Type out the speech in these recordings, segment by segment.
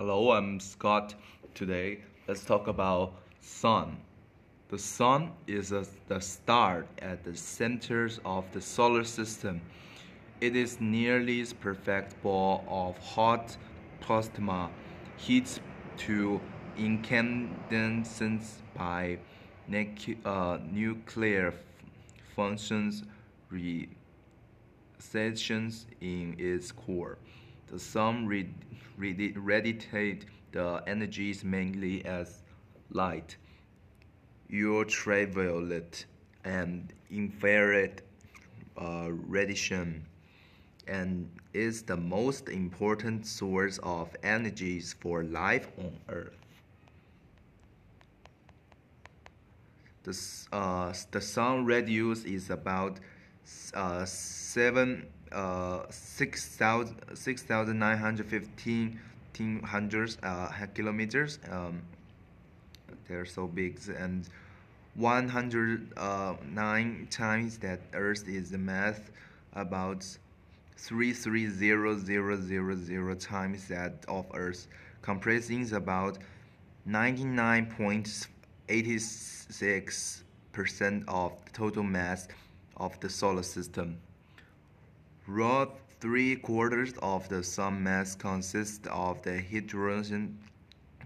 Hello, I'm Scott. Today, let's talk about sun. The sun is a, the star at the center of the solar system. It is nearly perfect ball of hot plasma heat to incandescence by uh, nuclear functions reactions in its core. The sun radiates the energies mainly as light, ultraviolet, and infrared uh, radiation, and is the most important source of energies for life on Earth. The, uh, the sun radius is about uh, 7 uh, 6,915 uh, kilometers. Um, they're so big and 109 uh, times that Earth is the mass about 330,000 times that of Earth, comprising about 99.86% of total mass of the solar system. Roughly three quarters of the sun mass consists of the hydrogen.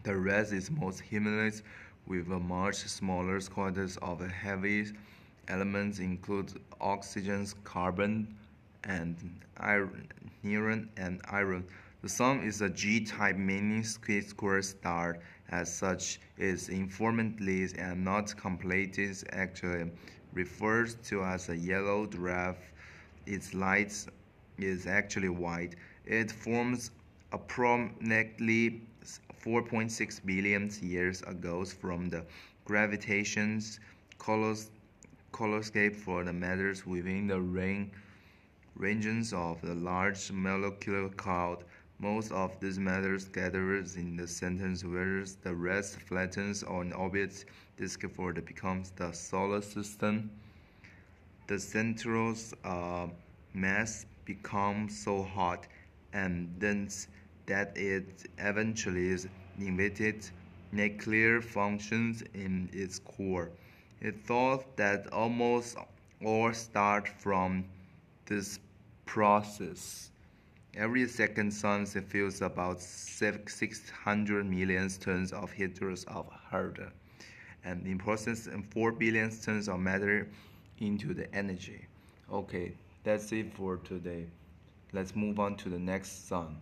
The rest is most humulus, with a much smaller quantities of the heavy elements include oxygen, carbon, and iron, neon and iron. The Sun is a G-type main-sequence star. As such, its informally and not completely actually refers to as a yellow dwarf its light is actually white. It forms approximately 4.6 billion years ago from the gravitation's colors coloscape for the matters within the ring regions of the large molecular cloud. Most of these matters gathers in the center, whereas the rest flattens on orbits for the becomes the solar system the central uh, mass becomes so hot and dense that it eventually inhibited nuclear functions in its core. It thought that almost all start from this process. Every second sun fills about 600 million tons of hydrogen of hydrogen, and in process 4 billion tons of matter into the energy. Okay, that's it for today. Let's move on to the next sun.